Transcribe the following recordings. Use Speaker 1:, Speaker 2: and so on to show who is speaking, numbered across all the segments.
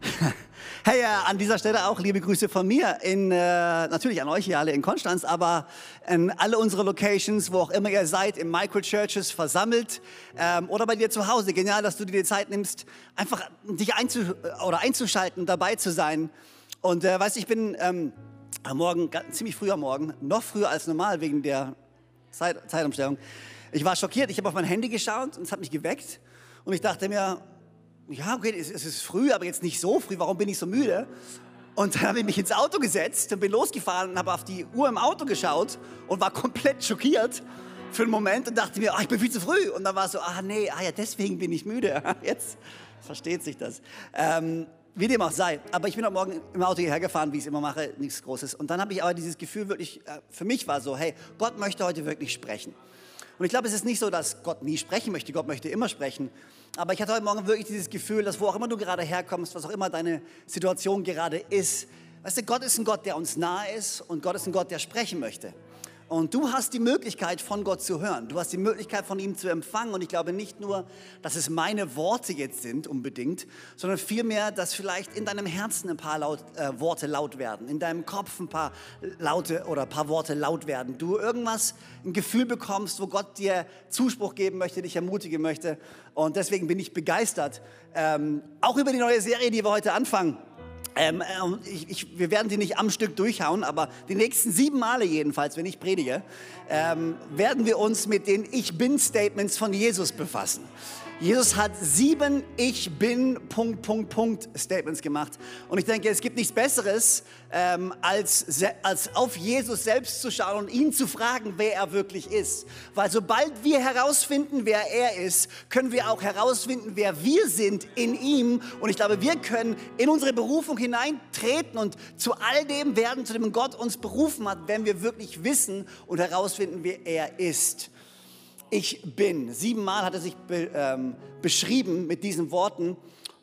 Speaker 1: Hey, äh, an dieser Stelle auch liebe Grüße von mir, in, äh, natürlich an euch hier alle in Konstanz, aber in alle unsere Locations, wo auch immer ihr seid, in Microchurches versammelt ähm, oder bei dir zu Hause. Genial, dass du dir die Zeit nimmst, einfach dich einzu oder einzuschalten, dabei zu sein. Und äh, weißt du, ich bin ähm, am Morgen, ziemlich früh am Morgen, noch früher als normal wegen der Zeit, Zeitumstellung. Ich war schockiert, ich habe auf mein Handy geschaut und es hat mich geweckt. Und ich dachte mir, ja, okay, es ist früh, aber jetzt nicht so früh, warum bin ich so müde? Und dann habe ich mich ins Auto gesetzt und bin losgefahren und habe auf die Uhr im Auto geschaut und war komplett schockiert für einen Moment und dachte mir, ach, ich bin viel zu früh. Und dann war es so, ah nee, ah ja, deswegen bin ich müde. Jetzt versteht sich das. Ähm, wie dem auch sei. Aber ich bin heute Morgen im Auto hierher gefahren, wie ich es immer mache, nichts Großes. Und dann habe ich aber dieses Gefühl wirklich, äh, für mich war so, hey, Gott möchte heute wirklich sprechen. Und ich glaube, es ist nicht so, dass Gott nie sprechen möchte. Gott möchte immer sprechen. Aber ich hatte heute Morgen wirklich dieses Gefühl, dass wo auch immer du gerade herkommst, was auch immer deine Situation gerade ist, weißt du, Gott ist ein Gott, der uns nahe ist und Gott ist ein Gott, der sprechen möchte. Und du hast die Möglichkeit, von Gott zu hören. Du hast die Möglichkeit, von ihm zu empfangen. Und ich glaube nicht nur, dass es meine Worte jetzt sind unbedingt, sondern vielmehr, dass vielleicht in deinem Herzen ein paar laut, äh, Worte laut werden, in deinem Kopf ein paar Laute oder ein paar Worte laut werden. Du irgendwas, ein Gefühl bekommst, wo Gott dir Zuspruch geben möchte, dich ermutigen möchte. Und deswegen bin ich begeistert, ähm, auch über die neue Serie, die wir heute anfangen. Ähm, ähm, ich, ich, wir werden die nicht am Stück durchhauen, aber die nächsten sieben Male jedenfalls, wenn ich predige, ähm, werden wir uns mit den Ich Bin-Statements von Jesus befassen. Jesus hat sieben Ich bin Punkt, Punkt, Punkt Statements gemacht. Und ich denke, es gibt nichts Besseres, ähm, als, als auf Jesus selbst zu schauen und ihn zu fragen, wer er wirklich ist. Weil sobald wir herausfinden, wer er ist, können wir auch herausfinden, wer wir sind in ihm. Und ich glaube, wir können in unsere Berufung hineintreten und zu all dem werden, zu dem Gott uns berufen hat, wenn wir wirklich wissen und herausfinden, wer er ist ich bin. Siebenmal hat er sich be, ähm, beschrieben mit diesen Worten.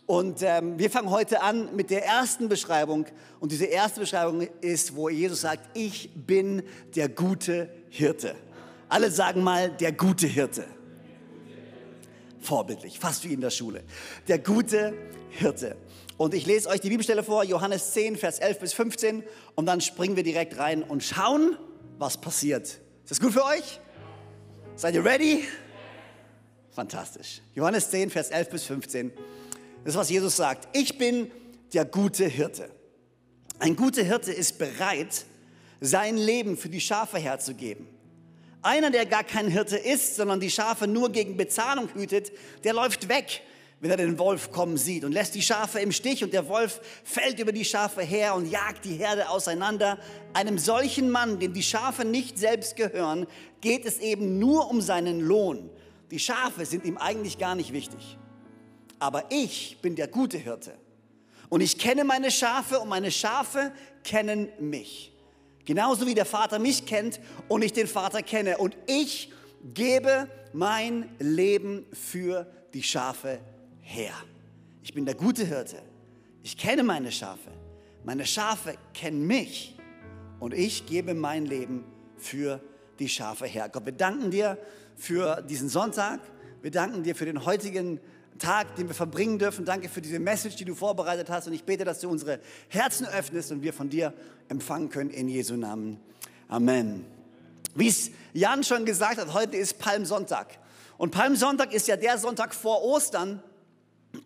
Speaker 1: Und ähm, wir fangen heute an mit der ersten Beschreibung. Und diese erste Beschreibung ist, wo Jesus sagt, ich bin der gute Hirte. Alle sagen mal, der gute Hirte. Vorbildlich, fast wie in der Schule. Der gute Hirte. Und ich lese euch die Bibelstelle vor, Johannes 10, Vers 11 bis 15. Und dann springen wir direkt rein und schauen, was passiert. Ist das gut für euch? Seid ihr ready? Fantastisch. Johannes 10, Vers 11 bis 15. Das ist, was Jesus sagt. Ich bin der gute Hirte. Ein guter Hirte ist bereit, sein Leben für die Schafe herzugeben. Einer, der gar kein Hirte ist, sondern die Schafe nur gegen Bezahlung hütet, der läuft weg, wenn er den Wolf kommen sieht und lässt die Schafe im Stich und der Wolf fällt über die Schafe her und jagt die Herde auseinander. Einem solchen Mann, dem die Schafe nicht selbst gehören, geht es eben nur um seinen Lohn. Die Schafe sind ihm eigentlich gar nicht wichtig. Aber ich bin der gute Hirte und ich kenne meine Schafe und meine Schafe kennen mich. Genauso wie der Vater mich kennt und ich den Vater kenne. Und ich gebe mein Leben für die Schafe her. Ich bin der gute Hirte. Ich kenne meine Schafe. Meine Schafe kennen mich. Und ich gebe mein Leben für die Schafe her. Gott, wir danken dir für diesen Sonntag. Wir danken dir für den heutigen Tag, den wir verbringen dürfen. Danke für diese Message, die du vorbereitet hast. Und ich bete, dass du unsere Herzen öffnest und wir von dir empfangen können in Jesu Namen. Amen. Wie es Jan schon gesagt hat, heute ist Palmsonntag. Und Palmsonntag ist ja der Sonntag vor Ostern.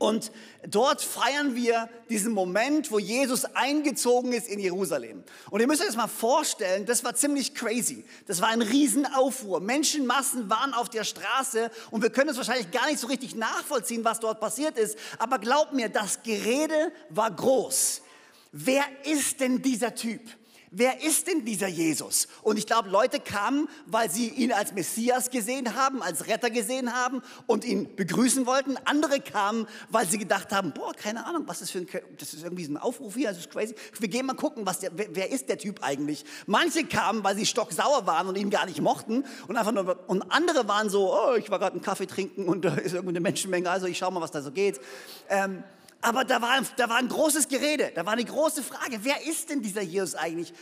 Speaker 1: Und dort feiern wir diesen Moment, wo Jesus eingezogen ist in Jerusalem. Und ihr müsst euch das mal vorstellen, das war ziemlich crazy. Das war ein Riesenaufruhr. Menschenmassen waren auf der Straße und wir können es wahrscheinlich gar nicht so richtig nachvollziehen, was dort passiert ist. Aber glaubt mir, das Gerede war groß. Wer ist denn dieser Typ? Wer ist denn dieser Jesus? Und ich glaube, Leute kamen, weil sie ihn als Messias gesehen haben, als Retter gesehen haben und ihn begrüßen wollten. Andere kamen, weil sie gedacht haben, boah, keine Ahnung, was ist für ein, das ist irgendwie so ein Aufruf hier, das ist crazy. Wir gehen mal gucken, was der, wer, ist der Typ eigentlich? Manche kamen, weil sie stocksauer waren und ihn gar nicht mochten und einfach nur, und andere waren so, oh, ich war gerade einen Kaffee trinken und da ist irgendeine Menschenmenge, also ich schau mal, was da so geht. Ähm, aber da war, da war ein großes Gerede, da war eine große Frage, wer ist denn dieser Jesus eigentlich?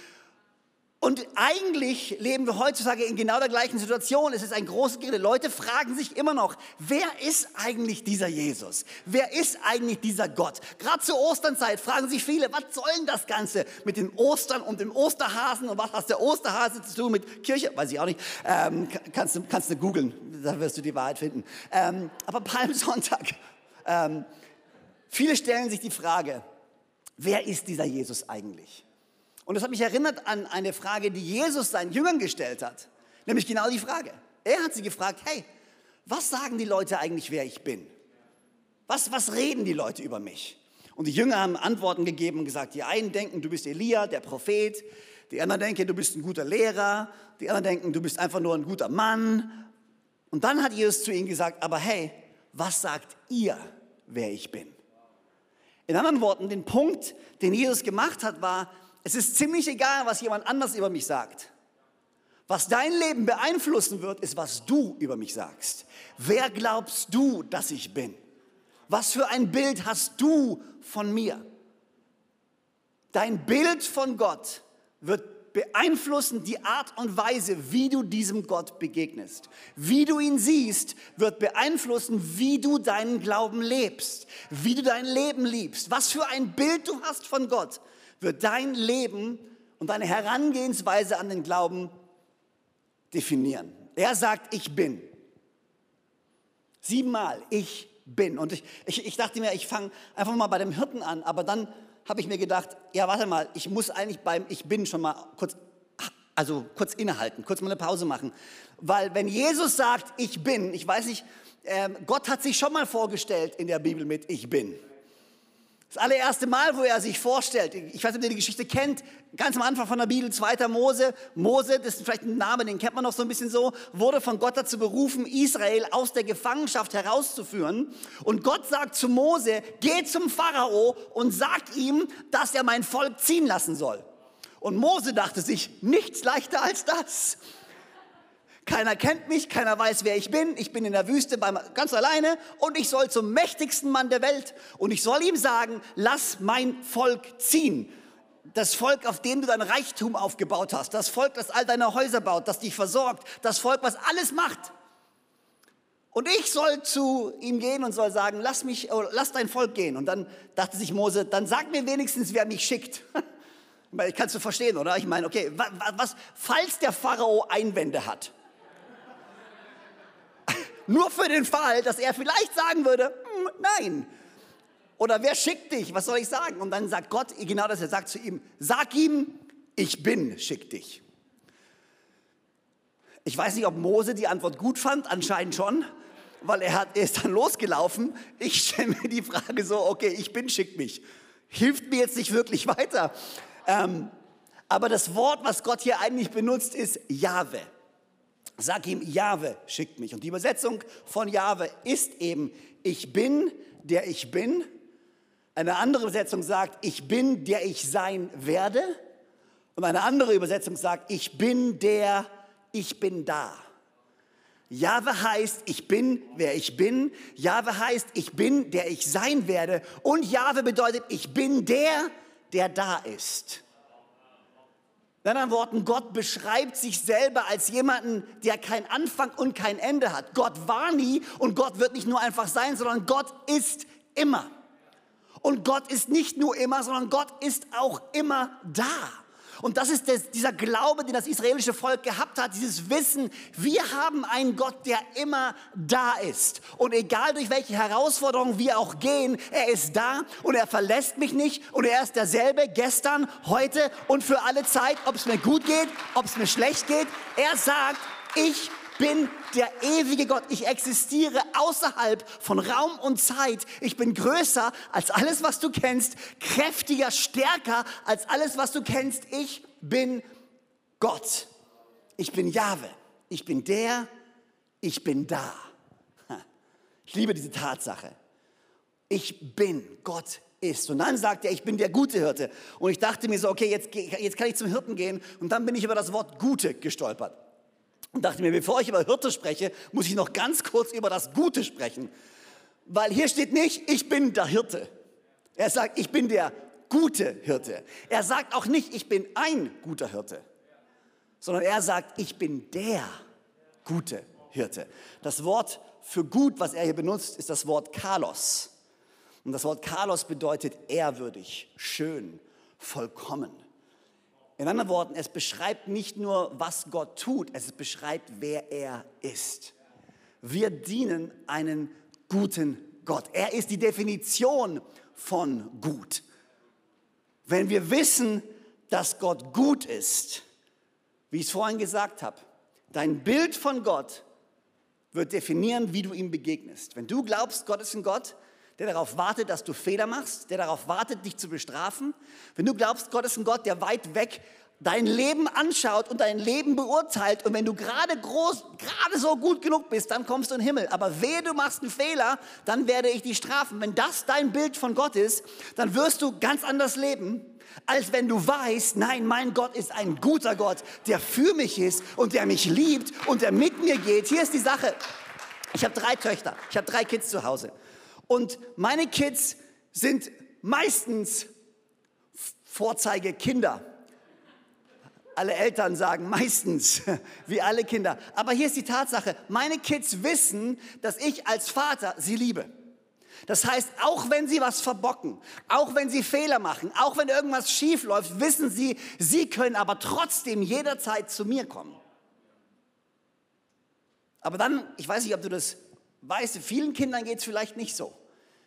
Speaker 1: Und eigentlich leben wir heutzutage in genau der gleichen Situation. Es ist ein großes Gerede. Leute fragen sich immer noch, wer ist eigentlich dieser Jesus? Wer ist eigentlich dieser Gott? Gerade zur Osternzeit fragen sich viele, was soll denn das Ganze mit dem Ostern und dem Osterhasen? Und was hat der Osterhase zu tun mit Kirche? Weiß ich auch nicht. Ähm, kannst, du, kannst du googeln, da wirst du die Wahrheit finden. Ähm, aber Palmsonntag. Ähm, Viele stellen sich die Frage, wer ist dieser Jesus eigentlich? Und das hat mich erinnert an eine Frage, die Jesus seinen Jüngern gestellt hat. Nämlich genau die Frage. Er hat sie gefragt, hey, was sagen die Leute eigentlich, wer ich bin? Was, was reden die Leute über mich? Und die Jünger haben Antworten gegeben und gesagt, die einen denken, du bist Elia, der Prophet. Die anderen denken, du bist ein guter Lehrer. Die anderen denken, du bist einfach nur ein guter Mann. Und dann hat Jesus zu ihnen gesagt, aber hey, was sagt ihr, wer ich bin? In anderen Worten, den Punkt, den Jesus gemacht hat, war, es ist ziemlich egal, was jemand anders über mich sagt. Was dein Leben beeinflussen wird, ist, was du über mich sagst. Wer glaubst du, dass ich bin? Was für ein Bild hast du von mir? Dein Bild von Gott wird beeinflussen die Art und Weise, wie du diesem Gott begegnest. Wie du ihn siehst, wird beeinflussen, wie du deinen Glauben lebst, wie du dein Leben liebst. Was für ein Bild du hast von Gott, wird dein Leben und deine Herangehensweise an den Glauben definieren. Er sagt, ich bin. Siebenmal, ich bin. Und ich, ich, ich dachte mir, ich fange einfach mal bei dem Hirten an, aber dann habe ich mir gedacht, ja, warte mal, ich muss eigentlich beim Ich bin schon mal kurz, also kurz innehalten, kurz mal eine Pause machen. Weil wenn Jesus sagt, ich bin, ich weiß nicht, äh, Gott hat sich schon mal vorgestellt in der Bibel mit Ich bin. Das allererste Mal, wo er sich vorstellt, ich weiß nicht, ob ihr die Geschichte kennt, ganz am Anfang von der Bibel, 2. Mose, Mose, das ist vielleicht ein Name, den kennt man noch so ein bisschen so, wurde von Gott dazu berufen, Israel aus der Gefangenschaft herauszuführen. Und Gott sagt zu Mose, geh zum Pharao und sag ihm, dass er mein Volk ziehen lassen soll. Und Mose dachte sich, nichts leichter als das. Keiner kennt mich, keiner weiß, wer ich bin. Ich bin in der Wüste ganz alleine und ich soll zum mächtigsten Mann der Welt. Und ich soll ihm sagen, lass mein Volk ziehen. Das Volk, auf dem du dein Reichtum aufgebaut hast. Das Volk, das all deine Häuser baut, das dich versorgt. Das Volk, was alles macht. Und ich soll zu ihm gehen und soll sagen, lass mich, oh, lass dein Volk gehen. Und dann dachte sich Mose, dann sag mir wenigstens, wer mich schickt. Kannst du verstehen, oder? Ich meine, okay, was, falls der Pharao Einwände hat, nur für den Fall, dass er vielleicht sagen würde, hm, nein. Oder wer schickt dich? Was soll ich sagen? Und dann sagt Gott genau das. Er sagt zu ihm, sag ihm, ich bin, schick dich. Ich weiß nicht, ob Mose die Antwort gut fand, anscheinend schon, weil er, hat, er ist dann losgelaufen. Ich stelle mir die Frage so, okay, ich bin, schick mich. Hilft mir jetzt nicht wirklich weiter. Ähm, aber das Wort, was Gott hier eigentlich benutzt, ist Jahwe. Sag ihm, Jahwe schickt mich. Und die Übersetzung von Jahwe ist eben, ich bin, der ich bin. Eine andere Übersetzung sagt, ich bin, der ich sein werde. Und eine andere Übersetzung sagt, ich bin der, ich bin da. Jahwe heißt, ich bin, wer ich bin. Jahwe heißt, ich bin, der ich sein werde. Und Jahwe bedeutet, ich bin der, der da ist. In anderen Worten, Gott beschreibt sich selber als jemanden, der kein Anfang und kein Ende hat. Gott war nie und Gott wird nicht nur einfach sein, sondern Gott ist immer. Und Gott ist nicht nur immer, sondern Gott ist auch immer da. Und das ist das, dieser Glaube, den das israelische Volk gehabt hat, dieses Wissen, wir haben einen Gott, der immer da ist. Und egal durch welche Herausforderungen wir auch gehen, er ist da und er verlässt mich nicht und er ist derselbe gestern, heute und für alle Zeit, ob es mir gut geht, ob es mir schlecht geht. Er sagt, ich bin der ewige Gott. Ich existiere außerhalb von Raum und Zeit. Ich bin größer als alles, was du kennst, kräftiger, stärker als alles, was du kennst. Ich bin Gott. Ich bin Jahwe. Ich bin der, ich bin da. Ich liebe diese Tatsache. Ich bin, Gott ist. Und dann sagt er, ich bin der gute Hirte. Und ich dachte mir so, okay, jetzt, jetzt kann ich zum Hirten gehen. Und dann bin ich über das Wort Gute gestolpert. Und dachte mir, bevor ich über Hirte spreche, muss ich noch ganz kurz über das Gute sprechen. Weil hier steht nicht, ich bin der Hirte. Er sagt, ich bin der gute Hirte. Er sagt auch nicht, ich bin ein guter Hirte, sondern er sagt, ich bin der gute Hirte. Das Wort für gut, was er hier benutzt, ist das Wort Kalos. Und das Wort Kalos bedeutet ehrwürdig, schön, vollkommen. In anderen Worten, es beschreibt nicht nur, was Gott tut, es beschreibt, wer er ist. Wir dienen einen guten Gott. Er ist die Definition von gut. Wenn wir wissen, dass Gott gut ist, wie ich es vorhin gesagt habe, dein Bild von Gott wird definieren, wie du ihm begegnest. Wenn du glaubst, Gott ist ein Gott, der darauf wartet, dass du Fehler machst, der darauf wartet, dich zu bestrafen, wenn du glaubst, Gott ist ein Gott, der weit weg dein Leben anschaut und dein Leben beurteilt und wenn du gerade groß, gerade so gut genug bist, dann kommst du in den Himmel. Aber wehe, du machst einen Fehler, dann werde ich dich strafen. Wenn das dein Bild von Gott ist, dann wirst du ganz anders leben, als wenn du weißt, nein, mein Gott ist ein guter Gott, der für mich ist und der mich liebt und der mit mir geht. Hier ist die Sache. Ich habe drei Töchter, ich habe drei Kids zu Hause. Und meine Kids sind meistens Vorzeigekinder. Alle Eltern sagen meistens, wie alle Kinder. Aber hier ist die Tatsache, meine Kids wissen, dass ich als Vater sie liebe. Das heißt, auch wenn sie was verbocken, auch wenn sie Fehler machen, auch wenn irgendwas schief läuft, wissen sie, sie können aber trotzdem jederzeit zu mir kommen. Aber dann, ich weiß nicht, ob du das weißt, vielen Kindern geht es vielleicht nicht so.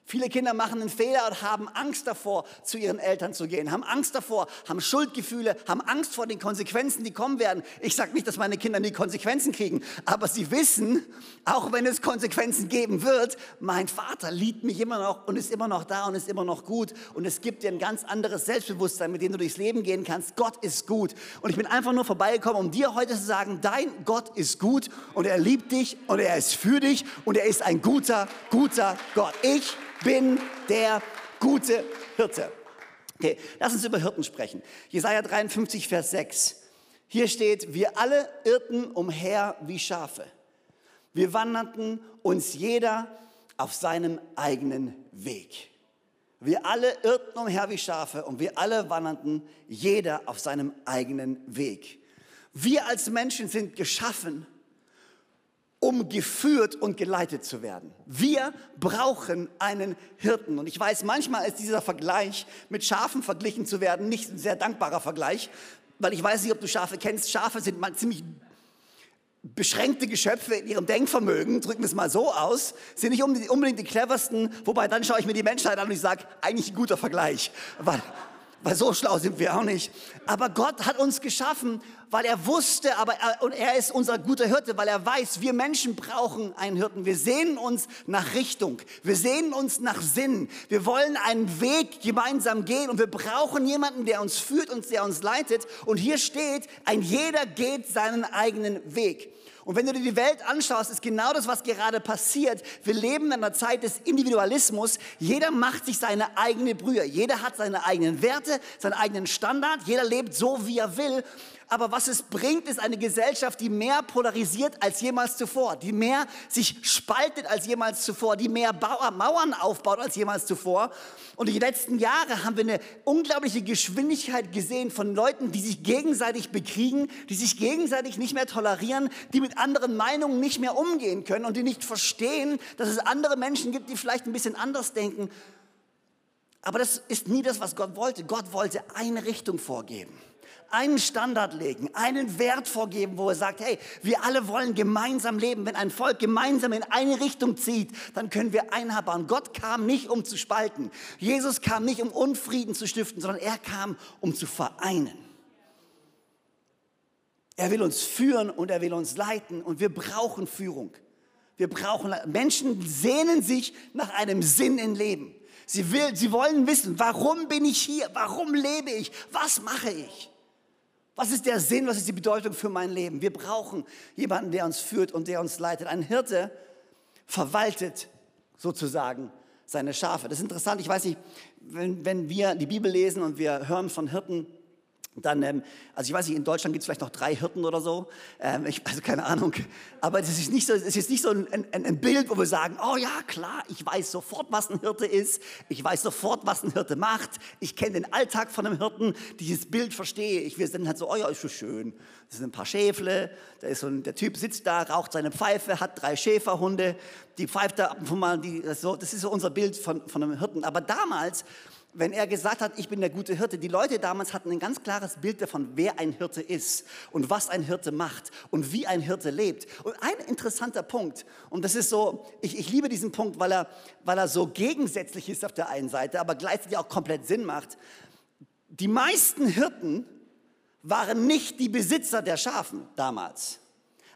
Speaker 1: Viele Kinder machen einen Fehler und haben Angst davor, zu ihren Eltern zu gehen, haben Angst davor, haben Schuldgefühle, haben Angst vor den Konsequenzen, die kommen werden. Ich sage nicht, dass meine Kinder nie Konsequenzen kriegen, aber sie wissen, auch wenn es Konsequenzen geben wird, mein Vater liebt mich immer noch und ist immer noch da und ist immer noch gut und es gibt dir ein ganz anderes Selbstbewusstsein, mit dem du durchs Leben gehen kannst. Gott ist gut und ich bin einfach nur vorbeigekommen, um dir heute zu sagen, dein Gott ist gut und er liebt dich und er ist für dich und er ist ein guter, guter Gott. Ich bin der gute Hirte. Okay, lass uns über Hirten sprechen. Jesaja 53, Vers 6. Hier steht, wir alle irrten umher wie Schafe. Wir wanderten uns jeder auf seinem eigenen Weg. Wir alle irrten umher wie Schafe und wir alle wanderten jeder auf seinem eigenen Weg. Wir als Menschen sind geschaffen, um geführt und geleitet zu werden. Wir brauchen einen Hirten. Und ich weiß, manchmal ist dieser Vergleich mit Schafen verglichen zu werden nicht ein sehr dankbarer Vergleich, weil ich weiß nicht, ob du Schafe kennst. Schafe sind mal ziemlich beschränkte Geschöpfe in ihrem Denkvermögen, drücken wir es mal so aus, sind nicht unbedingt die cleversten, wobei dann schaue ich mir die Menschheit an und ich sage, eigentlich ein guter Vergleich, weil weil so schlau sind wir auch nicht. Aber Gott hat uns geschaffen, weil er wusste, aber er, und er ist unser guter Hirte, weil er weiß, wir Menschen brauchen einen Hirten. Wir sehnen uns nach Richtung. Wir sehnen uns nach Sinn. Wir wollen einen Weg gemeinsam gehen und wir brauchen jemanden, der uns führt und der uns leitet. Und hier steht, ein jeder geht seinen eigenen Weg. Und wenn du dir die Welt anschaust, ist genau das, was gerade passiert. Wir leben in einer Zeit des Individualismus. Jeder macht sich seine eigene Brühe. Jeder hat seine eigenen Werte, seinen eigenen Standard. Jeder lebt so, wie er will. Aber was es bringt, ist eine Gesellschaft, die mehr polarisiert als jemals zuvor, die mehr sich spaltet als jemals zuvor, die mehr Mauern aufbaut als jemals zuvor. Und die letzten Jahre haben wir eine unglaubliche Geschwindigkeit gesehen von Leuten, die sich gegenseitig bekriegen, die sich gegenseitig nicht mehr tolerieren, die mit anderen Meinungen nicht mehr umgehen können und die nicht verstehen, dass es andere Menschen gibt, die vielleicht ein bisschen anders denken. Aber das ist nie das, was Gott wollte. Gott wollte eine Richtung vorgeben einen Standard legen, einen Wert vorgeben, wo er sagt, hey, wir alle wollen gemeinsam leben. Wenn ein Volk gemeinsam in eine Richtung zieht, dann können wir Einheit. Gott kam nicht, um zu spalten. Jesus kam nicht, um Unfrieden zu stiften, sondern er kam, um zu vereinen. Er will uns führen und er will uns leiten und wir brauchen Führung. Wir brauchen, Menschen sehnen sich nach einem Sinn im Leben. Sie, will, sie wollen wissen, warum bin ich hier? Warum lebe ich? Was mache ich? Was ist der Sinn? Was ist die Bedeutung für mein Leben? Wir brauchen jemanden, der uns führt und der uns leitet. Ein Hirte verwaltet sozusagen seine Schafe. Das ist interessant. Ich weiß nicht, wenn, wenn wir die Bibel lesen und wir hören von Hirten, dann, ähm, also ich weiß nicht, in Deutschland gibt es vielleicht noch drei Hirten oder so. Ähm, ich, also keine Ahnung. Aber es ist nicht so, es ist nicht so ein, ein, ein, Bild, wo wir sagen, oh ja, klar, ich weiß sofort, was ein Hirte ist. Ich weiß sofort, was ein Hirte macht. Ich kenne den Alltag von einem Hirten. Dieses Bild verstehe ich. Wir sind halt so, oh ja, ist so schön. Das sind ein paar Schäfle. Da ist so ein, der Typ sitzt da, raucht seine Pfeife, hat drei Schäferhunde. Die pfeift da ab und zu mal. Die, das, so, das ist so unser Bild von, von einem Hirten. Aber damals wenn er gesagt hat, ich bin der gute Hirte, die Leute damals hatten ein ganz klares Bild davon, wer ein Hirte ist und was ein Hirte macht und wie ein Hirte lebt. Und ein interessanter Punkt, und das ist so, ich, ich liebe diesen Punkt, weil er, weil er so gegensätzlich ist auf der einen Seite, aber gleichzeitig auch komplett Sinn macht. Die meisten Hirten waren nicht die Besitzer der Schafen damals.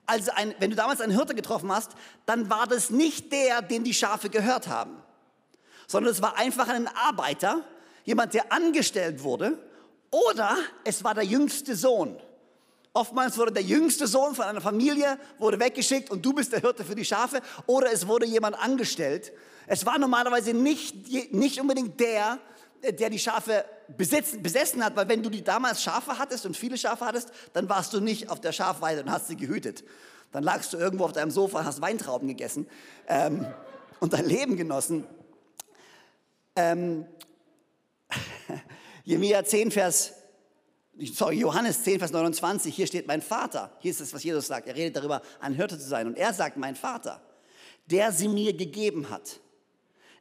Speaker 1: Also ein, wenn du damals einen Hirte getroffen hast, dann war das nicht der, dem die Schafe gehört haben sondern es war einfach ein Arbeiter, jemand, der angestellt wurde, oder es war der jüngste Sohn. Oftmals wurde der jüngste Sohn von einer Familie wurde weggeschickt und du bist der Hirte für die Schafe, oder es wurde jemand angestellt. Es war normalerweise nicht, nicht unbedingt der, der die Schafe besitzen, besessen hat, weil wenn du die damals Schafe hattest und viele Schafe hattest, dann warst du nicht auf der Schafweide und hast sie gehütet. Dann lagst du irgendwo auf deinem Sofa und hast Weintrauben gegessen ähm, und dein Leben genossen. Ähm, Jeremia 10, Vers, sorry, Johannes 10, Vers 29, hier steht mein Vater. Hier ist es, was Jesus sagt. Er redet darüber, ein Hirte zu sein. Und er sagt, mein Vater, der sie mir gegeben hat,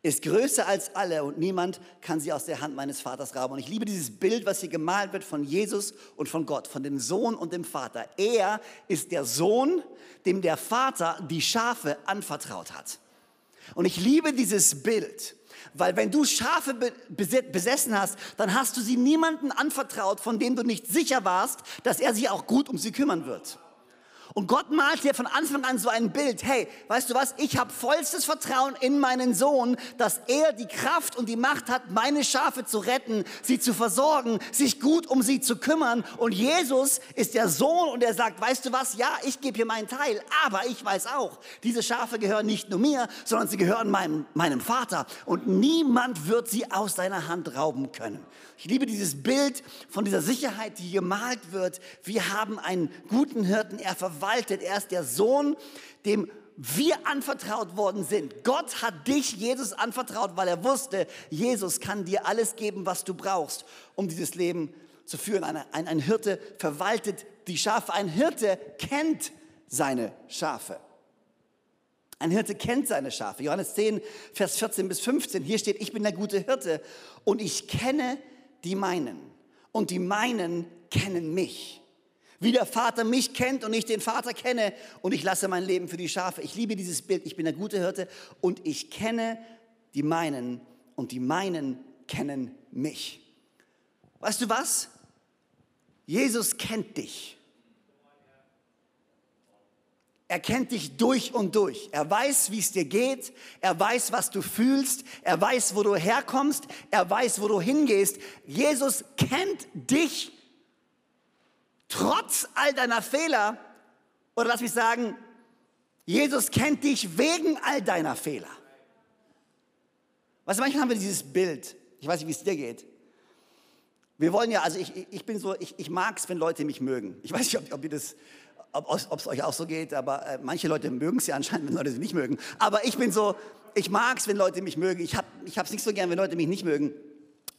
Speaker 1: ist größer als alle und niemand kann sie aus der Hand meines Vaters rauben. Und ich liebe dieses Bild, was hier gemalt wird von Jesus und von Gott, von dem Sohn und dem Vater. Er ist der Sohn, dem der Vater die Schafe anvertraut hat. Und ich liebe dieses Bild, weil wenn du Schafe besessen hast, dann hast du sie niemandem anvertraut, von dem du nicht sicher warst, dass er sich auch gut um sie kümmern wird. Und Gott malt dir von Anfang an so ein Bild. Hey, weißt du was? Ich habe vollstes Vertrauen in meinen Sohn, dass er die Kraft und die Macht hat, meine Schafe zu retten, sie zu versorgen, sich gut um sie zu kümmern. Und Jesus ist der Sohn und er sagt, weißt du was? Ja, ich gebe hier meinen Teil, aber ich weiß auch, diese Schafe gehören nicht nur mir, sondern sie gehören meinem, meinem Vater. Und niemand wird sie aus deiner Hand rauben können. Ich liebe dieses Bild von dieser Sicherheit, die gemalt wird. Wir haben einen guten Hirten, er verwaltet, er ist der Sohn, dem wir anvertraut worden sind. Gott hat dich Jesus anvertraut, weil er wusste, Jesus kann dir alles geben, was du brauchst, um dieses Leben zu führen. Ein, ein, ein Hirte verwaltet die Schafe. Ein Hirte kennt seine Schafe. Ein Hirte kennt seine Schafe. Johannes 10, Vers 14 bis 15. Hier steht, ich bin der gute Hirte und ich kenne die meinen. Und die meinen kennen mich. Wie der Vater mich kennt und ich den Vater kenne und ich lasse mein Leben für die Schafe. Ich liebe dieses Bild. Ich bin der gute Hirte und ich kenne die meinen und die meinen kennen mich. Weißt du was? Jesus kennt dich. Er kennt dich durch und durch. Er weiß, wie es dir geht. Er weiß, was du fühlst. Er weiß, wo du herkommst. Er weiß, wo du hingehst. Jesus kennt dich trotz all deiner Fehler. Oder lass mich sagen, Jesus kennt dich wegen all deiner Fehler. Weißt du, manchmal haben wir dieses Bild. Ich weiß nicht, wie es dir geht. Wir wollen ja, also ich, ich bin so, ich, ich mag es, wenn Leute mich mögen. Ich weiß nicht, ob, ob ihr das ob es euch auch so geht, aber äh, manche Leute mögen es ja anscheinend, wenn Leute sie nicht mögen. Aber ich bin so, ich mag es, wenn Leute mich mögen. Ich habe es nicht so gern, wenn Leute mich nicht mögen.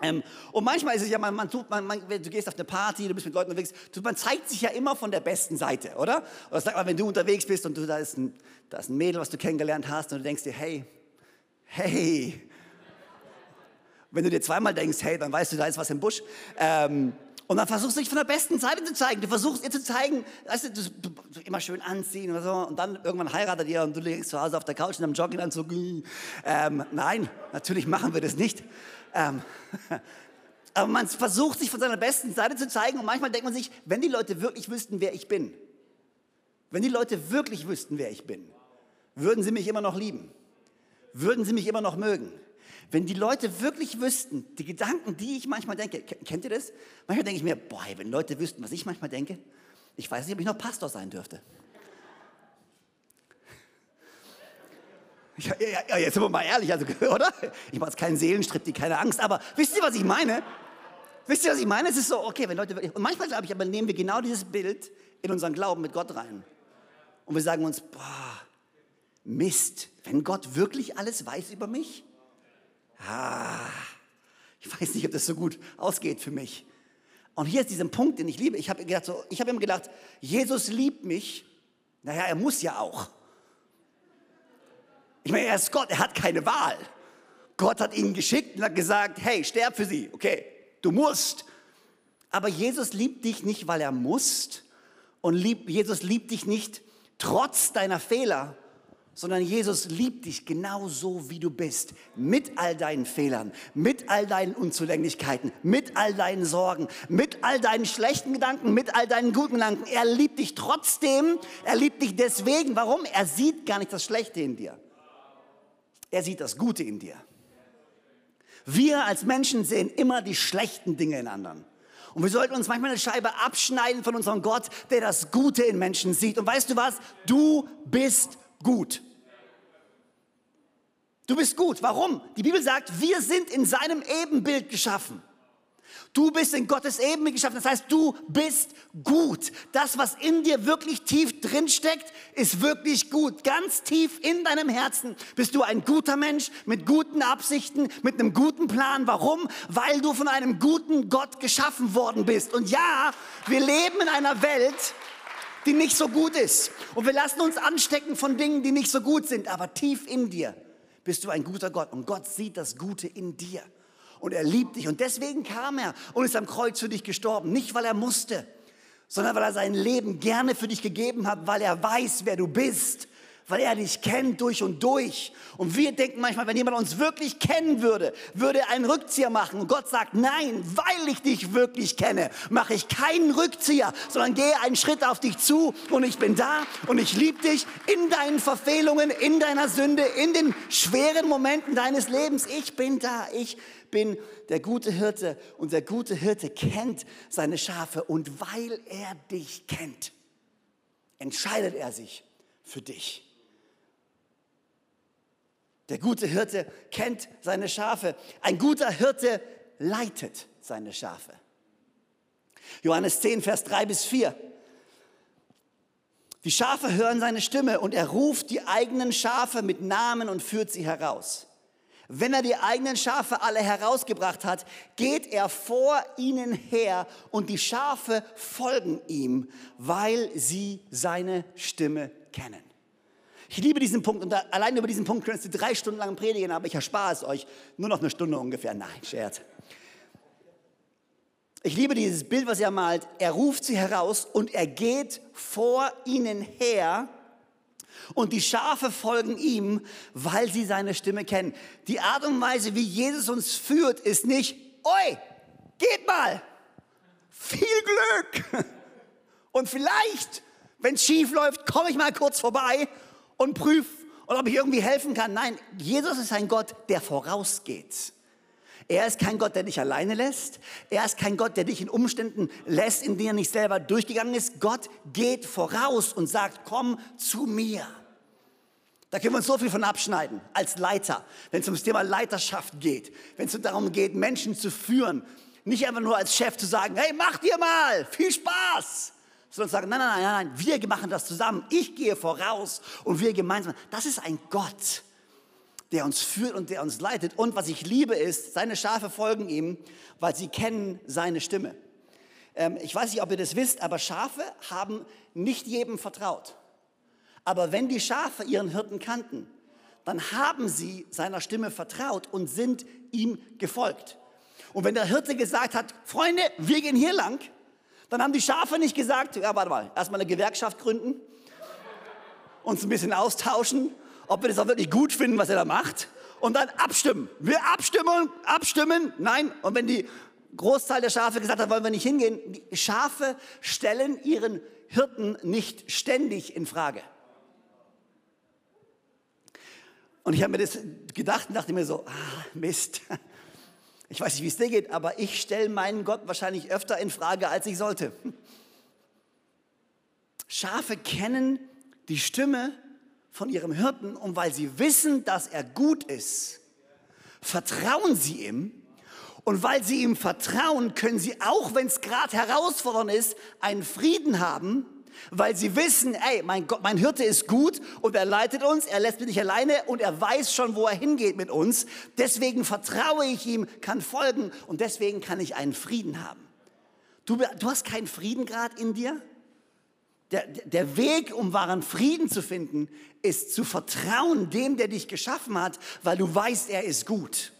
Speaker 1: Ähm, und manchmal ist es ja, man, man tut, man, man, du gehst auf eine Party, du bist mit Leuten unterwegs, du, man zeigt sich ja immer von der besten Seite, oder? Oder sag mal, wenn du unterwegs bist und du, da, ist ein, da ist ein Mädel, was du kennengelernt hast und du denkst dir, hey, hey. Wenn du dir zweimal denkst, hey, dann weißt du, da ist was im Busch. Ähm, und dann versuchst du dich von der besten Seite zu zeigen. Du versuchst ihr zu zeigen, weißt du, du, immer schön anziehen oder so. Und dann irgendwann heiratet ihr und du liegst zu Hause auf der Couch in einem Jogginganzug. Ähm, nein, natürlich machen wir das nicht. Ähm, Aber man versucht, sich von seiner besten Seite zu zeigen und manchmal denkt man sich, wenn die Leute wirklich wüssten, wer ich bin, wenn die Leute wirklich wüssten, wer ich bin, würden sie mich immer noch lieben, würden sie mich immer noch mögen. Wenn die Leute wirklich wüssten, die Gedanken, die ich manchmal denke, kennt ihr das? Manchmal denke ich mir, boah, wenn Leute wüssten, was ich manchmal denke, ich weiß nicht, ob ich noch Pastor sein dürfte. Ja, ja, ja, jetzt sind wir mal ehrlich, also, oder? Ich mache jetzt keinen Seelenstrip, die keine Angst, aber wisst ihr, was ich meine? Wisst ihr, was ich meine? Es ist so, okay, wenn Leute wirklich, und manchmal glaube ich, aber nehmen wir genau dieses Bild in unseren Glauben mit Gott rein. Und wir sagen uns, boah, Mist, wenn Gott wirklich alles weiß über mich? Ah, ich weiß nicht, ob das so gut ausgeht für mich. Und hier ist dieser Punkt, den ich liebe. Ich habe gedacht, so, ich immer gedacht, Jesus liebt mich. Naja, er muss ja auch. Ich meine, er ist Gott, er hat keine Wahl. Gott hat ihn geschickt und hat gesagt, hey, sterb für sie. Okay, du musst. Aber Jesus liebt dich nicht, weil er muss. Und lieb, Jesus liebt dich nicht trotz deiner Fehler, sondern Jesus liebt dich genauso, wie du bist, mit all deinen Fehlern, mit all deinen Unzulänglichkeiten, mit all deinen Sorgen, mit all deinen schlechten Gedanken, mit all deinen guten Gedanken. Er liebt dich trotzdem, er liebt dich deswegen. Warum? Er sieht gar nicht das Schlechte in dir. Er sieht das Gute in dir. Wir als Menschen sehen immer die schlechten Dinge in anderen. Und wir sollten uns manchmal eine Scheibe abschneiden von unserem Gott, der das Gute in Menschen sieht. Und weißt du was? Du bist gut. Du bist gut. Warum? Die Bibel sagt, wir sind in seinem Ebenbild geschaffen. Du bist in Gottes Ebenbild geschaffen. Das heißt, du bist gut. Das, was in dir wirklich tief drin steckt, ist wirklich gut. Ganz tief in deinem Herzen bist du ein guter Mensch mit guten Absichten, mit einem guten Plan. Warum? Weil du von einem guten Gott geschaffen worden bist. Und ja, wir leben in einer Welt, die nicht so gut ist. Und wir lassen uns anstecken von Dingen, die nicht so gut sind. Aber tief in dir bist du ein guter Gott. Und Gott sieht das Gute in dir. Und er liebt dich. Und deswegen kam er und ist am Kreuz für dich gestorben, nicht weil er musste, sondern weil er sein Leben gerne für dich gegeben hat, weil er weiß, wer du bist weil er dich kennt durch und durch. Und wir denken manchmal, wenn jemand uns wirklich kennen würde, würde er einen Rückzieher machen. Und Gott sagt, nein, weil ich dich wirklich kenne, mache ich keinen Rückzieher, sondern gehe einen Schritt auf dich zu und ich bin da und ich liebe dich in deinen Verfehlungen, in deiner Sünde, in den schweren Momenten deines Lebens. Ich bin da, ich bin der gute Hirte und der gute Hirte kennt seine Schafe und weil er dich kennt, entscheidet er sich für dich. Der gute Hirte kennt seine Schafe. Ein guter Hirte leitet seine Schafe. Johannes 10, Vers 3 bis 4. Die Schafe hören seine Stimme und er ruft die eigenen Schafe mit Namen und führt sie heraus. Wenn er die eigenen Schafe alle herausgebracht hat, geht er vor ihnen her und die Schafe folgen ihm, weil sie seine Stimme kennen. Ich liebe diesen Punkt und da, allein über diesen Punkt könntest du drei Stunden lang predigen, aber ich erspare es euch. Nur noch eine Stunde ungefähr. Nein, Scherz. Ich liebe dieses Bild, was er malt. Er ruft sie heraus und er geht vor ihnen her und die Schafe folgen ihm, weil sie seine Stimme kennen. Die Art und Weise, wie Jesus uns führt, ist nicht, oi, geht mal, viel Glück. Und vielleicht, wenn es schief läuft, komme ich mal kurz vorbei und prüfe, ob ich irgendwie helfen kann. Nein, Jesus ist ein Gott, der vorausgeht. Er ist kein Gott, der dich alleine lässt. Er ist kein Gott, der dich in Umständen lässt, in denen er nicht selber durchgegangen ist. Gott geht voraus und sagt, komm zu mir. Da können wir uns so viel von abschneiden als Leiter, wenn es ums Thema Leiterschaft geht, wenn es darum geht, Menschen zu führen, nicht einfach nur als Chef zu sagen, hey, macht ihr mal, viel Spaß, sondern sagen, nein, nein, nein, nein, wir machen das zusammen. Ich gehe voraus und wir gemeinsam. Das ist ein Gott, der uns führt und der uns leitet. Und was ich liebe ist, seine Schafe folgen ihm, weil sie kennen seine Stimme. Ähm, ich weiß nicht, ob ihr das wisst, aber Schafe haben nicht jedem vertraut. Aber wenn die Schafe ihren Hirten kannten, dann haben sie seiner Stimme vertraut und sind ihm gefolgt. Und wenn der Hirte gesagt hat, Freunde, wir gehen hier lang, dann haben die Schafe nicht gesagt, ja, warte mal, erstmal eine Gewerkschaft gründen, uns ein bisschen austauschen, ob wir das auch wirklich gut finden, was er da macht, und dann abstimmen. Wir abstimmen, abstimmen, nein. Und wenn die Großteil der Schafe gesagt hat, wollen wir nicht hingehen. Die Schafe stellen ihren Hirten nicht ständig in Frage. Und ich habe mir das gedacht und dachte mir so, ah, Mist. Ich weiß nicht, wie es dir geht, aber ich stelle meinen Gott wahrscheinlich öfter in Frage, als ich sollte. Schafe kennen die Stimme von ihrem Hirten und weil sie wissen, dass er gut ist, vertrauen sie ihm. Und weil sie ihm vertrauen, können sie, auch wenn es gerade herausfordernd ist, einen Frieden haben, weil sie wissen, ey, mein Gott, mein Hirte ist gut und er leitet uns, er lässt mich nicht alleine und er weiß schon, wo er hingeht mit uns. Deswegen vertraue ich ihm, kann folgen und deswegen kann ich einen Frieden haben. Du, du hast keinen Frieden gerade in dir? Der, der Weg, um wahren Frieden zu finden, ist zu vertrauen dem, der dich geschaffen hat, weil du weißt, er ist gut.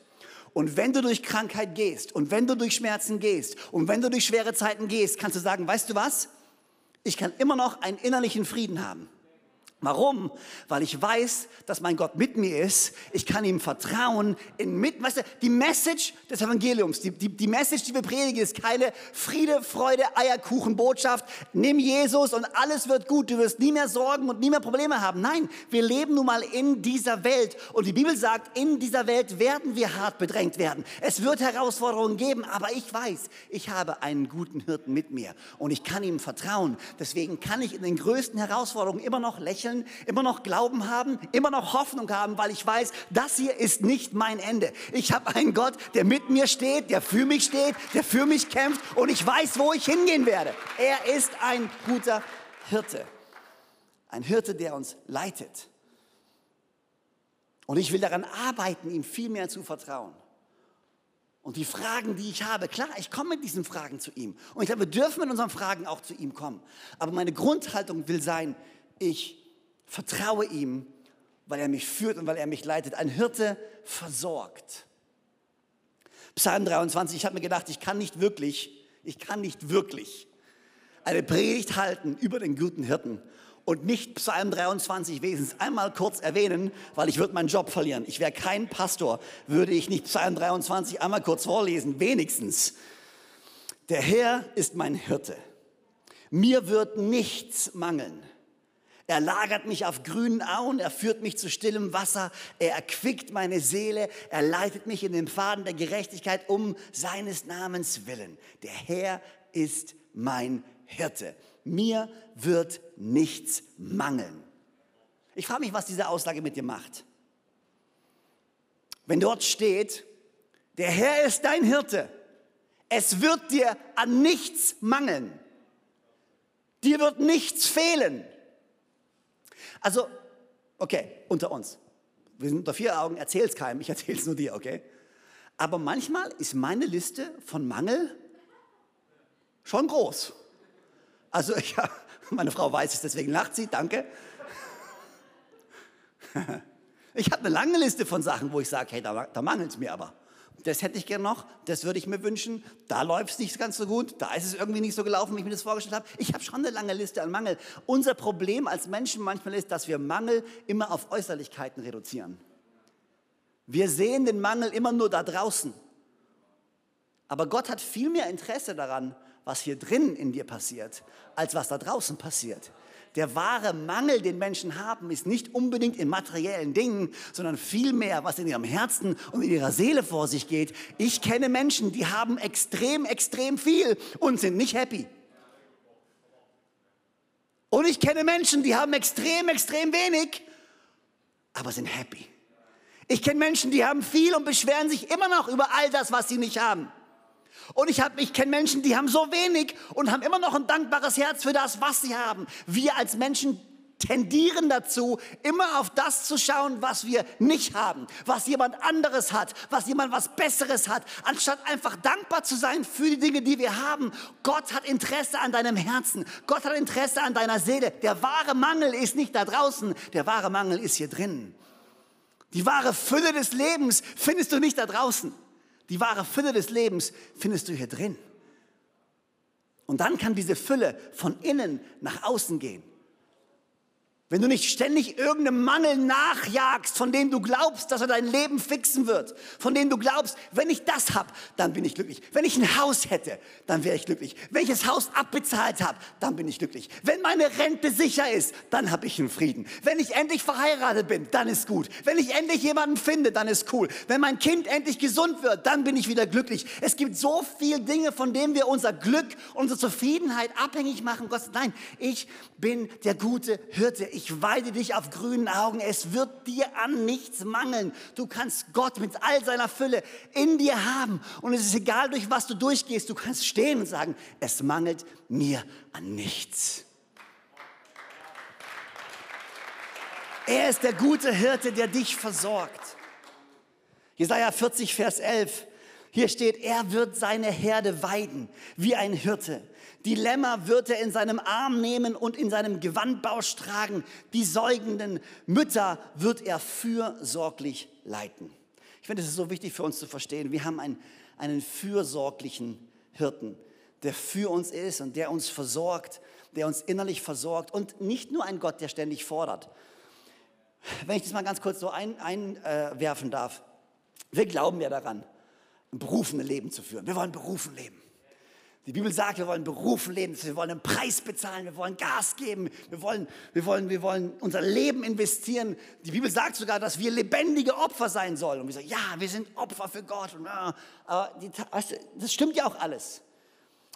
Speaker 1: Und wenn du durch Krankheit gehst und wenn du durch Schmerzen gehst und wenn du durch schwere Zeiten gehst, kannst du sagen, weißt du was? Ich kann immer noch einen innerlichen Frieden haben. Warum? Weil ich weiß, dass mein Gott mit mir ist. Ich kann ihm vertrauen. In mit, weißt du, die Message des Evangeliums, die, die, die Message, die wir predigen, ist keine Friede, Freude, Eierkuchen, Botschaft. Nimm Jesus und alles wird gut. Du wirst nie mehr Sorgen und nie mehr Probleme haben. Nein, wir leben nun mal in dieser Welt. Und die Bibel sagt, in dieser Welt werden wir hart bedrängt werden. Es wird Herausforderungen geben, aber ich weiß, ich habe einen guten Hirten mit mir. Und ich kann ihm vertrauen. Deswegen kann ich in den größten Herausforderungen immer noch lächeln lächeln, immer noch Glauben haben, immer noch Hoffnung haben, weil ich weiß, das hier ist nicht mein Ende. Ich habe einen Gott, der mit mir steht, der für mich steht, der für mich kämpft und ich weiß, wo ich hingehen werde. Er ist ein guter Hirte. Ein Hirte, der uns leitet. Und ich will daran arbeiten, ihm viel mehr zu vertrauen. Und die Fragen, die ich habe, klar, ich komme mit diesen Fragen zu ihm. Und ich glaube, wir dürfen mit unseren Fragen auch zu ihm kommen. Aber meine Grundhaltung will sein, ich vertraue ihm, weil er mich führt und weil er mich leitet. Ein Hirte versorgt. Psalm 23, ich habe mir gedacht, ich kann nicht wirklich, ich kann nicht wirklich eine Predigt halten über den guten Hirten und nicht Psalm 23 wesens einmal kurz erwähnen, weil ich würde meinen Job verlieren. Ich wäre kein Pastor, würde ich nicht Psalm 23 einmal kurz vorlesen, wenigstens. Der Herr ist mein Hirte. Mir wird nichts mangeln. Er lagert mich auf grünen Auen, er führt mich zu stillem Wasser, er erquickt meine Seele, er leitet mich in den Pfaden der Gerechtigkeit um seines Namens willen. Der Herr ist mein Hirte. Mir wird nichts mangeln. Ich frage mich, was diese Aussage mit dir macht. Wenn dort steht, der Herr ist dein Hirte, es wird dir an nichts mangeln. Dir wird nichts fehlen. Also, okay, unter uns. Wir sind unter vier Augen, erzähl's keinem, ich erzähl's nur dir, okay? Aber manchmal ist meine Liste von Mangel schon groß. Also, ich, meine Frau weiß es, deswegen lacht sie, danke. Ich habe eine lange Liste von Sachen, wo ich sage, hey, da, da mangelt es mir aber das hätte ich gern noch, das würde ich mir wünschen, da läuft es nicht ganz so gut, da ist es irgendwie nicht so gelaufen, wie ich mir das vorgestellt habe. Ich habe schon eine lange Liste an Mangel. Unser Problem als Menschen manchmal ist, dass wir Mangel immer auf Äußerlichkeiten reduzieren. Wir sehen den Mangel immer nur da draußen. Aber Gott hat viel mehr Interesse daran, was hier drinnen in dir passiert, als was da draußen passiert. Der wahre Mangel, den Menschen haben, ist nicht unbedingt in materiellen Dingen, sondern vielmehr, was in ihrem Herzen und in ihrer Seele vor sich geht. Ich kenne Menschen, die haben extrem, extrem viel und sind nicht happy. Und ich kenne Menschen, die haben extrem, extrem wenig, aber sind happy. Ich kenne Menschen, die haben viel und beschweren sich immer noch über all das, was sie nicht haben. Und ich, ich kenne Menschen, die haben so wenig und haben immer noch ein dankbares Herz für das, was sie haben. Wir als Menschen tendieren dazu, immer auf das zu schauen, was wir nicht haben, was jemand anderes hat, was jemand was Besseres hat, anstatt einfach dankbar zu sein für die Dinge, die wir haben. Gott hat Interesse an deinem Herzen. Gott hat Interesse an deiner Seele. Der wahre Mangel ist nicht da draußen, der wahre Mangel ist hier drin. Die wahre Fülle des Lebens findest du nicht da draußen. Die wahre Fülle des Lebens findest du hier drin. Und dann kann diese Fülle von innen nach außen gehen. Wenn du nicht ständig irgendeinem Mangel nachjagst, von dem du glaubst, dass er dein Leben fixen wird, von dem du glaubst, wenn ich das habe, dann bin ich glücklich. Wenn ich ein Haus hätte, dann wäre ich glücklich. Wenn ich das Haus abbezahlt habe, dann bin ich glücklich. Wenn meine Rente sicher ist, dann habe ich einen Frieden. Wenn ich endlich verheiratet bin, dann ist gut. Wenn ich endlich jemanden finde, dann ist cool. Wenn mein Kind endlich gesund wird, dann bin ich wieder glücklich. Es gibt so viele Dinge, von denen wir unser Glück, unsere Zufriedenheit abhängig machen. Gott, nein, ich bin der gute Hirte ich weide dich auf grünen Augen, es wird dir an nichts mangeln. Du kannst Gott mit all seiner Fülle in dir haben und es ist egal, durch was du durchgehst, du kannst stehen und sagen, es mangelt mir an nichts. Er ist der gute Hirte, der dich versorgt. Jesaja 40, Vers 11. Hier steht, er wird seine Herde weiden wie ein Hirte. Die Lämmer wird er in seinem Arm nehmen und in seinem Gewandbausch tragen. Die säugenden Mütter wird er fürsorglich leiten. Ich finde, es ist so wichtig für uns zu verstehen. Wir haben einen, einen fürsorglichen Hirten, der für uns ist und der uns versorgt, der uns innerlich versorgt und nicht nur ein Gott, der ständig fordert. Wenn ich das mal ganz kurz so einwerfen ein, äh, darf. Wir glauben ja daran, ein berufenes Leben zu führen. Wir wollen berufen leben. Die Bibel sagt, wir wollen berufen leben, wir wollen einen Preis bezahlen, wir wollen Gas geben, wir wollen, wir wollen, wir wollen unser Leben investieren. Die Bibel sagt sogar, dass wir lebendige Opfer sein sollen. Und wir sagen, ja, wir sind Opfer für Gott. Und, ja, aber die, das stimmt ja auch alles.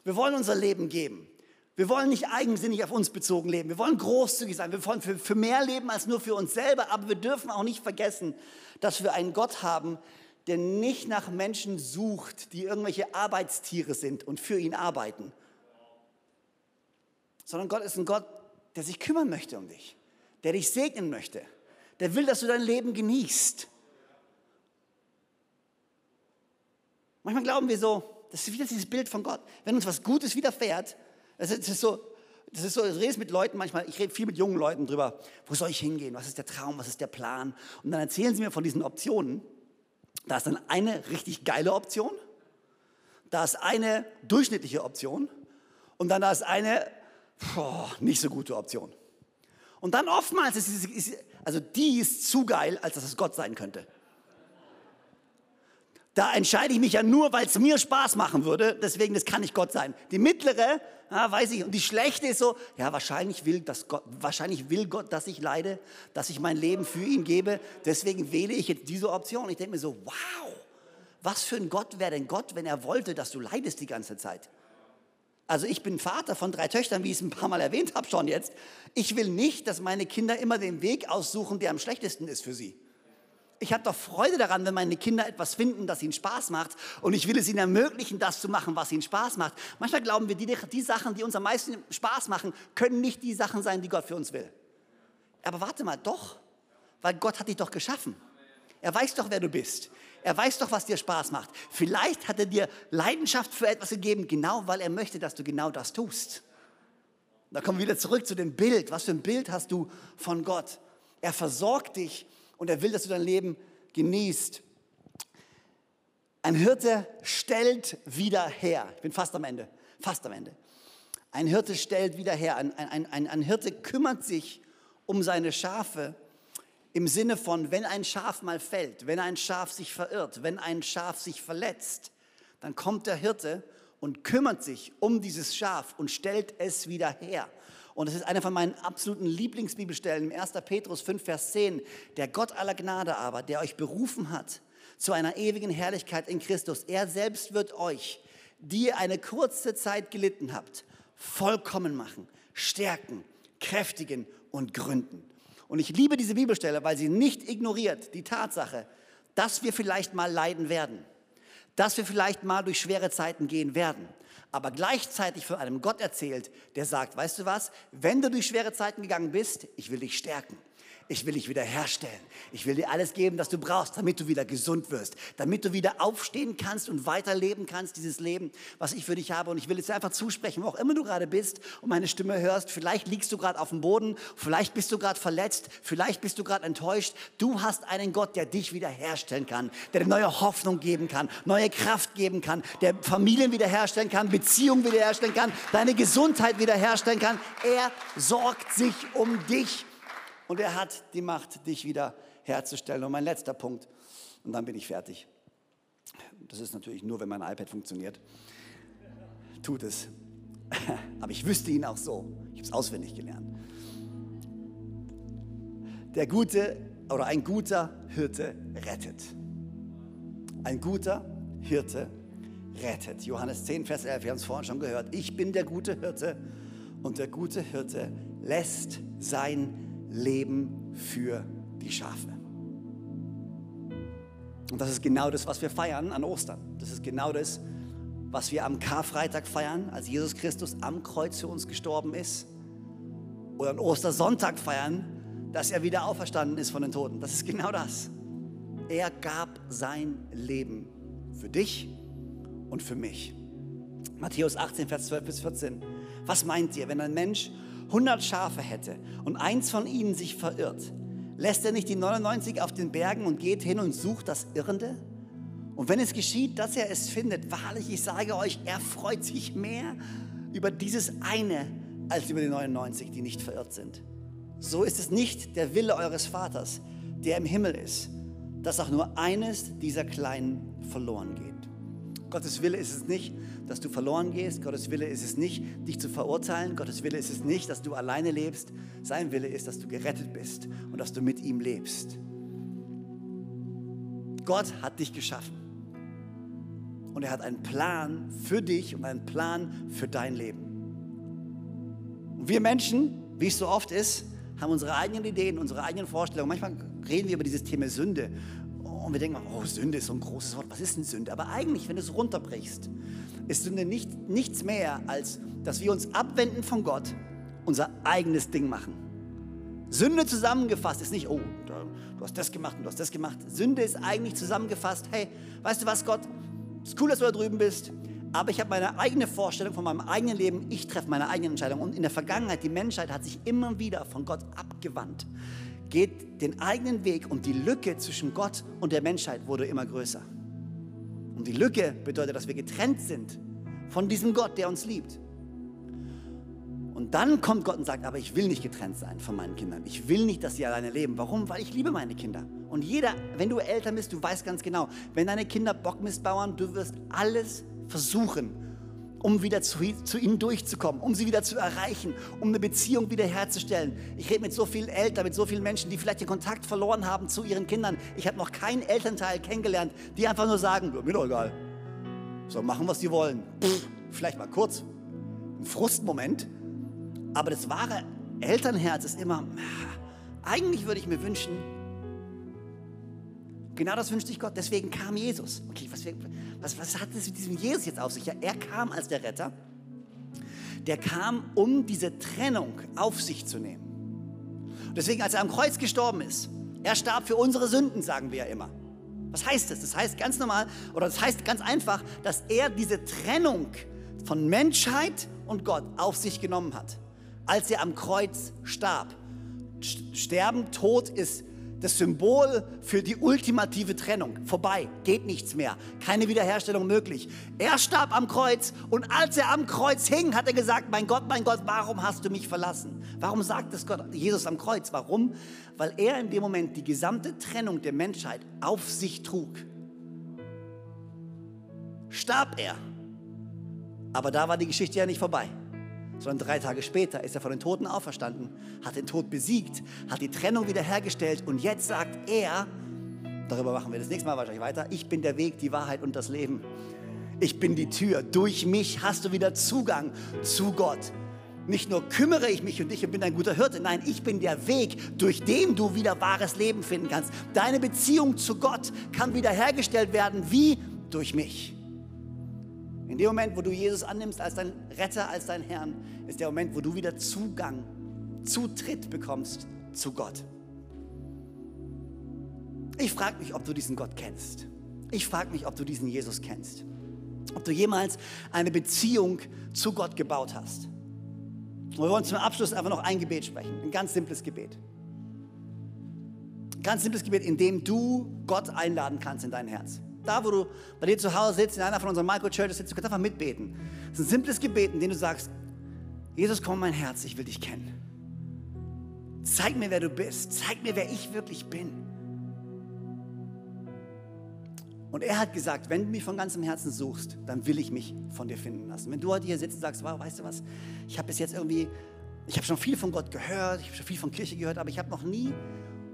Speaker 1: Wir wollen unser Leben geben. Wir wollen nicht eigensinnig auf uns bezogen leben. Wir wollen großzügig sein. Wir wollen für, für mehr leben als nur für uns selber. Aber wir dürfen auch nicht vergessen, dass wir einen Gott haben, der nicht nach Menschen sucht, die irgendwelche Arbeitstiere sind und für ihn arbeiten, sondern Gott ist ein Gott, der sich kümmern möchte um dich, der dich segnen möchte, der will, dass du dein Leben genießt. Manchmal glauben wir so, das ist wieder dieses Bild von Gott. Wenn uns was Gutes widerfährt, das ist so, das ist so, ich rede mit Leuten manchmal, ich rede viel mit jungen Leuten drüber, wo soll ich hingehen, was ist der Traum, was ist der Plan? Und dann erzählen sie mir von diesen Optionen da ist dann eine richtig geile Option, da ist eine durchschnittliche Option und dann da ist eine boah, nicht so gute Option. Und dann oftmals ist, es, also die ist zu geil, als dass es Gott sein könnte. Da entscheide ich mich ja nur, weil es mir Spaß machen würde. Deswegen, das kann nicht Gott sein. Die mittlere, ja, weiß ich. Und die schlechte ist so, ja, wahrscheinlich will, dass Gott, wahrscheinlich will Gott, dass ich leide, dass ich mein Leben für ihn gebe. Deswegen wähle ich jetzt diese Option. Ich denke mir so, wow, was für ein Gott wäre denn Gott, wenn er wollte, dass du leidest die ganze Zeit? Also ich bin Vater von drei Töchtern, wie ich es ein paar Mal erwähnt habe schon jetzt. Ich will nicht, dass meine Kinder immer den Weg aussuchen, der am schlechtesten ist für sie ich habe doch Freude daran, wenn meine Kinder etwas finden, das ihnen Spaß macht. Und ich will es ihnen ermöglichen, das zu machen, was ihnen Spaß macht. Manchmal glauben wir, die, die Sachen, die uns am meisten Spaß machen, können nicht die Sachen sein, die Gott für uns will. Aber warte mal, doch. Weil Gott hat dich doch geschaffen. Er weiß doch, wer du bist. Er weiß doch, was dir Spaß macht. Vielleicht hat er dir Leidenschaft für etwas gegeben, genau weil er möchte, dass du genau das tust. Da kommen wir wieder zurück zu dem Bild. Was für ein Bild hast du von Gott? Er versorgt dich und er will, dass du dein Leben genießt. Ein Hirte stellt wieder her. Ich bin fast am Ende, fast am Ende. Ein Hirte stellt wieder her. Ein, ein, ein, ein Hirte kümmert sich um seine Schafe im Sinne von, wenn ein Schaf mal fällt, wenn ein Schaf sich verirrt, wenn ein Schaf sich verletzt, dann kommt der Hirte und kümmert sich um dieses Schaf und stellt es wieder her. Und es ist eine von meinen absoluten Lieblingsbibelstellen im 1. Petrus 5, Vers 10. Der Gott aller Gnade aber, der euch berufen hat zu einer ewigen Herrlichkeit in Christus, er selbst wird euch, die ihr eine kurze Zeit gelitten habt, vollkommen machen, stärken, kräftigen und gründen. Und ich liebe diese Bibelstelle, weil sie nicht ignoriert die Tatsache, dass wir vielleicht mal leiden werden, dass wir vielleicht mal durch schwere Zeiten gehen werden aber gleichzeitig von einem Gott erzählt, der sagt, weißt du was, wenn du durch schwere Zeiten gegangen bist, ich will dich stärken ich will dich wieder herstellen. Ich will dir alles geben, was du brauchst, damit du wieder gesund wirst, damit du wieder aufstehen kannst und weiterleben kannst, dieses Leben, was ich für dich habe. Und ich will es dir einfach zusprechen, wo auch immer du gerade bist und meine Stimme hörst. Vielleicht liegst du gerade auf dem Boden, vielleicht bist du gerade verletzt, vielleicht bist du gerade enttäuscht. Du hast einen Gott, der dich wieder herstellen kann, der dir neue Hoffnung geben kann, neue Kraft geben kann, der Familien wiederherstellen kann, Beziehungen wiederherstellen kann, deine Gesundheit wiederherstellen kann. Er sorgt sich um dich Und er hat die Macht, dich wieder herzustellen. Und mein letzter Punkt, und dann bin ich fertig. Das ist natürlich nur, wenn mein iPad funktioniert. Tut es. Aber ich wüsste ihn auch so. Ich habe es auswendig gelernt. Der gute oder ein guter Hirte rettet. Ein guter Hirte rettet. Johannes 10, Vers 11, wir haben es vorhin schon gehört. Ich bin der gute Hirte und der gute Hirte lässt sein Leben für die Schafe. Und das ist genau das, was wir feiern an Ostern. Das ist genau das, was wir am Karfreitag feiern, als Jesus Christus am Kreuz für uns gestorben ist. Oder an Ostersonntag feiern, dass er wieder auferstanden ist von den Toten. Das ist genau das. Er gab sein Leben für dich und für mich. Matthäus 18, Vers 12 bis 14. Was meint ihr, wenn ein Mensch 100 Schafe hätte und eins von ihnen sich verirrt, lässt er nicht die 99 auf den Bergen und geht hin und sucht das Irrende? Und wenn es geschieht, dass er es findet, wahrlich, ich sage euch, er freut sich mehr über dieses eine als über die 99, die nicht verirrt sind. So ist es nicht der Wille eures Vaters, der im Himmel ist, dass auch nur eines dieser Kleinen verloren geht. Gottes Wille ist es nicht, dass du verloren gehst. Gottes Wille ist es nicht, dich zu verurteilen. Gottes Wille ist es nicht, dass du alleine lebst. Sein Wille ist, dass du gerettet bist und dass du mit ihm lebst. Gott hat dich geschaffen. Und er hat einen Plan für dich und einen Plan für dein Leben. Und wir Menschen, wie es so oft ist, haben unsere eigenen Ideen, unsere eigenen Vorstellungen. Manchmal reden wir über dieses Thema Sünde und wir denken, oh, Sünde ist so ein großes Wort. Was ist denn Sünde? Aber eigentlich, wenn du es runterbrichst, ist Sünde nicht, nichts mehr, als dass wir uns abwenden von Gott, unser eigenes Ding machen. Sünde zusammengefasst ist nicht, oh, du hast das gemacht und du hast das gemacht. Sünde ist eigentlich zusammengefasst, hey, weißt du was, Gott, ist cool, dass du da drüben bist, aber ich habe meine eigene Vorstellung von meinem eigenen Leben. Ich treffe meine eigenen Entscheidungen. Und in der Vergangenheit, die Menschheit hat sich immer wieder von Gott abgewandt, geht den eigenen Weg und die Lücke zwischen Gott und der Menschheit wurde immer größer. Und die Lücke bedeutet, dass wir getrennt sind von diesem Gott, der uns liebt. Und dann kommt Gott und sagt, aber ich will nicht getrennt sein von meinen Kindern. Ich will nicht, dass sie alleine leben. Warum? Weil ich liebe meine Kinder. Und jeder, wenn du älter bist, du weißt ganz genau, wenn deine Kinder Bockmist bauen, du wirst alles versuchen, um wieder zu, zu, ihnen durchzukommen, um sie wieder zu erreichen, um eine Beziehung wiederherzustellen. Ich rede mit so vielen Eltern, mit so vielen Menschen, die vielleicht den Kontakt verloren haben zu ihren Kindern. Ich habe noch keinen Elternteil kennengelernt, die einfach nur sagen, mir doch egal. So, machen, was die wollen. Pff, vielleicht mal kurz, ein Frustmoment. Aber das wahre Elternherz ist immer, eigentlich würde ich mir wünschen, Genau das wünscht sich Gott. Deswegen kam Jesus. Okay, was, was, was hat es mit diesem Jesus jetzt auf sich? Ja, er kam als der Retter. Der kam, um diese Trennung auf sich zu nehmen. Deswegen, als er am Kreuz gestorben ist, er starb für unsere Sünden, sagen wir ja immer. Was heißt das? Das heißt ganz normal, oder das heißt ganz einfach, dass er diese Trennung von Menschheit und Gott auf sich genommen hat, als er am Kreuz starb. Sterben, Tod ist das Symbol für die ultimative Trennung. Vorbei, geht nichts mehr, keine Wiederherstellung möglich. Er starb am Kreuz und als er am Kreuz hing, hat er gesagt, mein Gott, mein Gott, warum hast du mich verlassen? Warum sagt es Gott, Jesus am Kreuz? Warum? Weil er in dem Moment die gesamte Trennung der Menschheit auf sich trug. Starb er. Aber da war die Geschichte ja nicht vorbei sondern drei Tage später ist er von den Toten auferstanden, hat den Tod besiegt, hat die Trennung wiederhergestellt und jetzt sagt er, darüber machen wir das nächste Mal wahrscheinlich weiter, ich bin der Weg, die Wahrheit und das Leben. Ich bin die Tür. Durch mich hast du wieder Zugang zu Gott. Nicht nur kümmere ich mich um dich und bin ein guter Hirte, nein, ich bin der Weg, durch den du wieder wahres Leben finden kannst. Deine Beziehung zu Gott kann wiederhergestellt werden, wie durch mich. In dem Moment, wo du Jesus annimmst als dein Retter, als dein Herrn, ist der Moment, wo du wieder Zugang, Zutritt bekommst zu Gott. Ich frage mich, ob du diesen Gott kennst. Ich frage mich, ob du diesen Jesus kennst. Ob du jemals eine Beziehung zu Gott gebaut hast. Und wir wollen zum Abschluss einfach noch ein Gebet sprechen. Ein ganz simples Gebet. Ein ganz simples Gebet, in dem du Gott einladen kannst in dein Herz. Da, wo du bei dir zu Hause sitzt, in einer von unseren Micro-Churches sitzt, du kannst einfach mitbeten. Das ist ein simples Gebet, in dem du sagst, Jesus, komm in mein Herz, ich will dich kennen. Zeig mir, wer du bist. Zeig mir, wer ich wirklich bin. Und er hat gesagt, wenn du mich von ganzem Herzen suchst, dann will ich mich von dir finden lassen. Wenn du heute hier sitzt und sagst, wow, weißt du was, ich habe bis jetzt irgendwie, ich habe schon viel von Gott gehört, ich habe schon viel von Kirche gehört, aber ich habe noch nie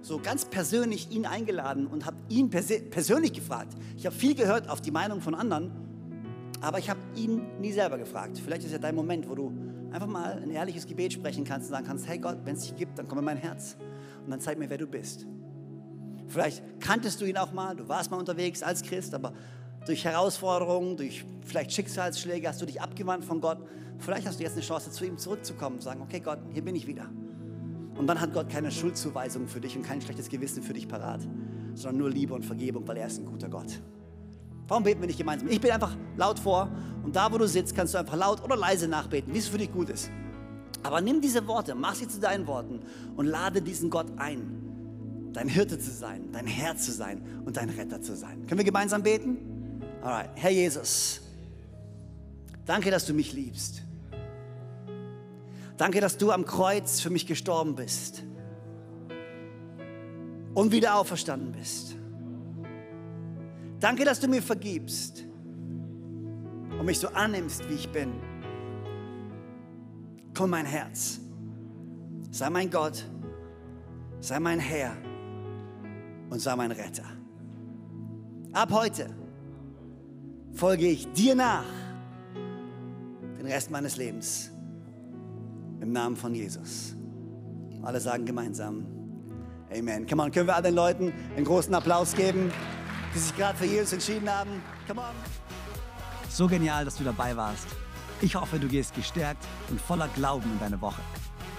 Speaker 1: so ganz persönlich ihn eingeladen und habe ihn pers persönlich gefragt. Ich habe viel gehört auf die Meinung von anderen, aber ich habe ihn nie selber gefragt. Vielleicht ist ja dein Moment, wo du einfach mal ein ehrliches Gebet sprechen kannst und sagen kannst, hey Gott, wenn es dich gibt, dann komm in mein Herz und dann zeig mir, wer du bist. Vielleicht kanntest du ihn auch mal, du warst mal unterwegs als Christ, aber durch Herausforderungen, durch vielleicht Schicksalsschläge hast du dich abgewandt von Gott. Vielleicht hast du jetzt eine Chance, zu ihm zurückzukommen und sagen, okay Gott, hier bin ich wieder. Und dann hat Gott keine Schuldzuweisung für dich und kein schlechtes Gewissen für dich parat, sondern nur Liebe und Vergebung, weil er ist ein guter Gott. Warum beten wir nicht gemeinsam? Ich bete einfach laut vor und da, wo du sitzt, kannst du einfach laut oder leise nachbeten, wie es für dich gut ist. Aber nimm diese Worte, mach sie zu deinen Worten und lade diesen Gott ein, dein Hirte zu sein, dein Herr zu sein und dein Retter zu sein. Können wir gemeinsam beten? Alright, Herr Jesus, danke, dass du mich liebst. Danke, dass du am Kreuz für mich gestorben bist und wieder auferstanden bist. Danke, dass du mir vergibst und mich so annimmst, wie ich bin. Komm, mein Herz, sei mein Gott, sei mein Herr und sei mein Retter. Ab heute folge ich dir nach den Rest meines Lebens. Im Namen von Jesus. Alle sagen gemeinsam Amen. Come on, können wir all den Leuten einen großen Applaus geben, die sich gerade für Jesus entschieden haben? Come on.
Speaker 2: So genial, dass du dabei warst. Ich hoffe, du gehst gestärkt und voller Glauben in deine Woche.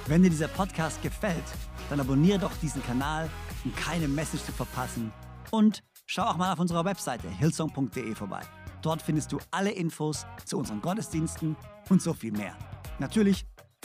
Speaker 2: Wenn dir dieser Podcast gefällt, dann abonniere doch diesen Kanal, um keine Message zu verpassen. Und schau auch mal auf unserer Webseite hillsong.de vorbei. Dort findest du alle Infos zu unseren Gottesdiensten und so viel mehr. Natürlich